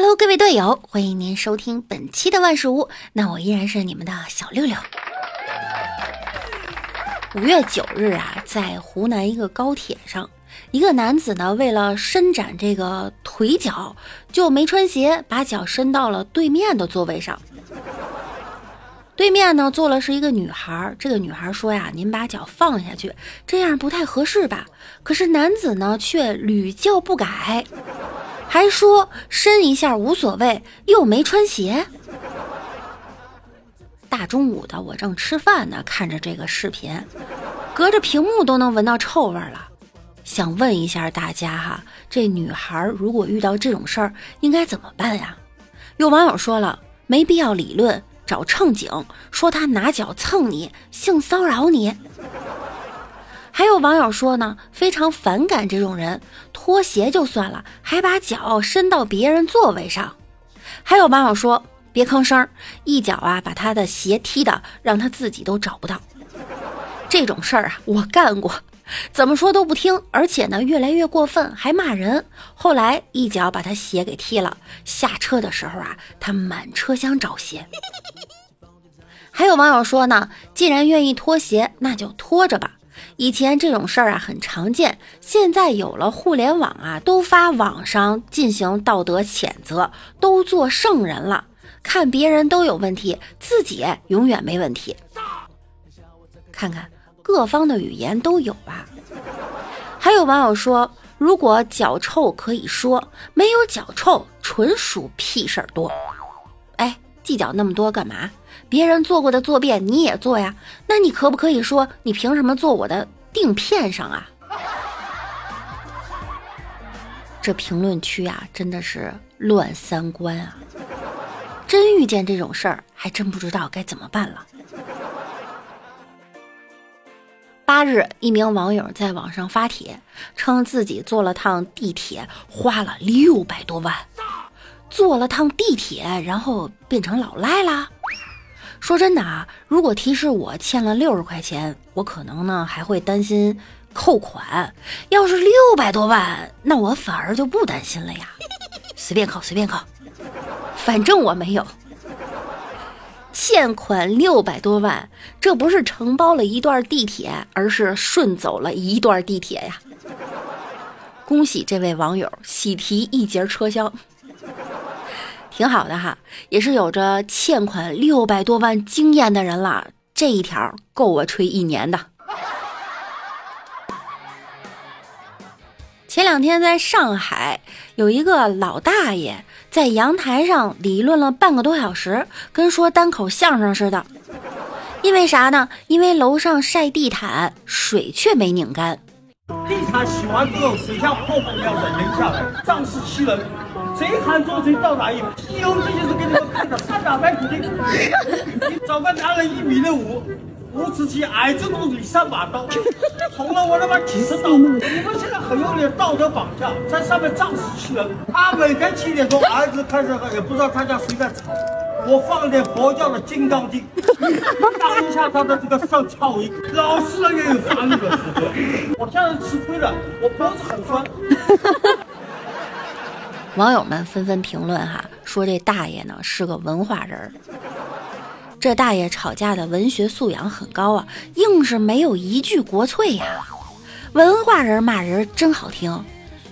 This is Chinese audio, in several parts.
Hello，各位队友，欢迎您收听本期的万事屋。那我依然是你们的小六六。五月九日啊，在湖南一个高铁上，一个男子呢，为了伸展这个腿脚，就没穿鞋，把脚伸到了对面的座位上。对面呢坐了是一个女孩，这个女孩说呀：“您把脚放下去，这样不太合适吧？”可是男子呢却屡教不改。还说伸一下无所谓，又没穿鞋。大中午的，我正吃饭呢，看着这个视频，隔着屏幕都能闻到臭味了。想问一下大家哈，这女孩如果遇到这种事儿，应该怎么办呀？有网友说了，没必要理论，找乘警说他拿脚蹭你，性骚扰你。还有网友说呢，非常反感这种人，脱鞋就算了，还把脚伸到别人座位上。还有网友说，别吭声，一脚啊把他的鞋踢的，让他自己都找不到。这种事儿啊，我干过，怎么说都不听，而且呢越来越过分，还骂人。后来一脚把他鞋给踢了，下车的时候啊，他满车厢找鞋。还有网友说呢，既然愿意脱鞋，那就脱着吧。以前这种事儿啊很常见，现在有了互联网啊，都发网上进行道德谴责，都做圣人了。看别人都有问题，自己永远没问题。看看各方的语言都有啊。还有网友说，如果脚臭可以说，没有脚臭纯属屁事儿多。计较那么多干嘛？别人做过的坐便你也做呀？那你可不可以说你凭什么坐我的腚片上啊？这评论区啊，真的是乱三观啊！真遇见这种事儿，还真不知道该怎么办了。八日，一名网友在网上发帖，称自己坐了趟地铁，花了六百多万。坐了趟地铁，然后变成老赖啦。说真的啊，如果提示我欠了六十块钱，我可能呢还会担心扣款。要是六百多万，那我反而就不担心了呀。随便扣，随便扣，反正我没有欠款六百多万，这不是承包了一段地铁，而是顺走了一段地铁呀。恭喜这位网友喜提一节车厢。挺好的哈，也是有着欠款六百多万经验的人了。这一条够我吹一年的。前两天在上海，有一个老大爷在阳台上理论了半个多小时，跟说单口相声似的。因为啥呢？因为楼上晒地毯，水却没拧干。地毯洗完之后，水像泡沫一样的淋下来，仗势欺人。谁喊捉谁到哪一步？《西游记》就是给你们看的，三打白骨精。你找个男人一米六五，五尺七，矮子肚子里三把刀，捅了我他妈几十刀。你们现在很有点道德绑架，在上面仗势欺人。他每天七点钟，儿子开始也不知道他家谁在吵。我放点佛教的《金刚经》，当一下他的这个上噪音，老实人也有法律的时候。我现在吃亏了，我脖子很酸。网友们纷纷评论哈，说这大爷呢是个文化人儿。这大爷吵架的文学素养很高啊，硬是没有一句国粹呀。文化人骂人真好听，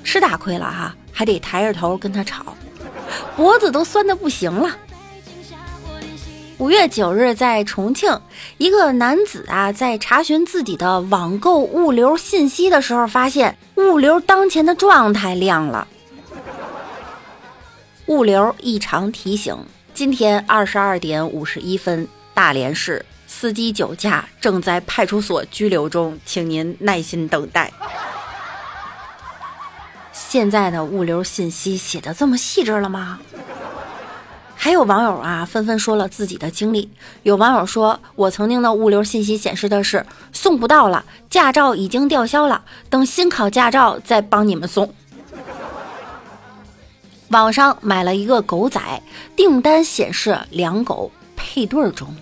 吃大亏了哈，还得抬着头跟他吵，脖子都酸的不行了。五月九日，在重庆，一个男子啊，在查询自己的网购物流信息的时候，发现物流当前的状态亮了。物流异常提醒：今天二十二点五十一分，大连市司机酒驾，正在派出所拘留中，请您耐心等待。现在的物流信息写的这么细致了吗？还有网友啊，纷纷说了自己的经历。有网友说：“我曾经的物流信息显示的是送不到了，驾照已经吊销了，等新考驾照再帮你们送。”网上买了一个狗仔，订单显示两狗配对中。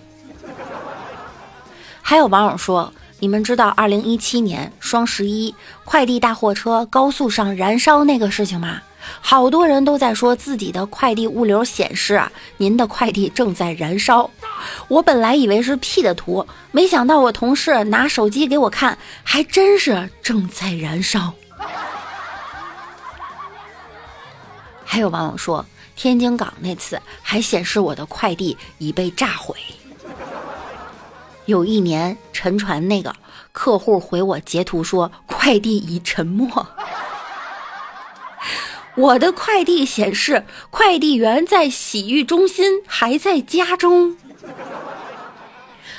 还有网友说：“你们知道二零一七年双十一快递大货车高速上燃烧那个事情吗？好多人都在说自己的快递物流显示啊，您的快递正在燃烧。我本来以为是 P 的图，没想到我同事拿手机给我看，还真是正在燃烧。还有网友说，天津港那次还显示我的快递已被炸毁。有一年沉船那个客户回我截图说，快递已沉没。我的快递显示，快递员在洗浴中心，还在家中。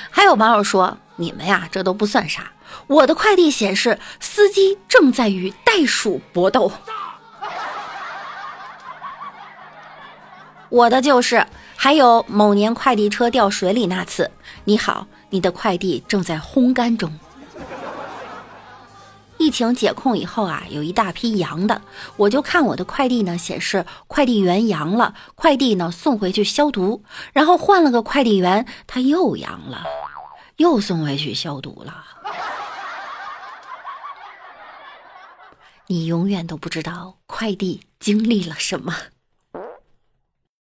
还有网友说：“你们呀，这都不算啥。我的快递显示，司机正在与袋鼠搏斗。”我的就是，还有某年快递车掉水里那次，你好，你的快递正在烘干中。疫情解控以后啊，有一大批阳的，我就看我的快递呢，显示快递员阳了，快递呢送回去消毒，然后换了个快递员，他又阳了，又送回去消毒了。你永远都不知道快递经历了什么。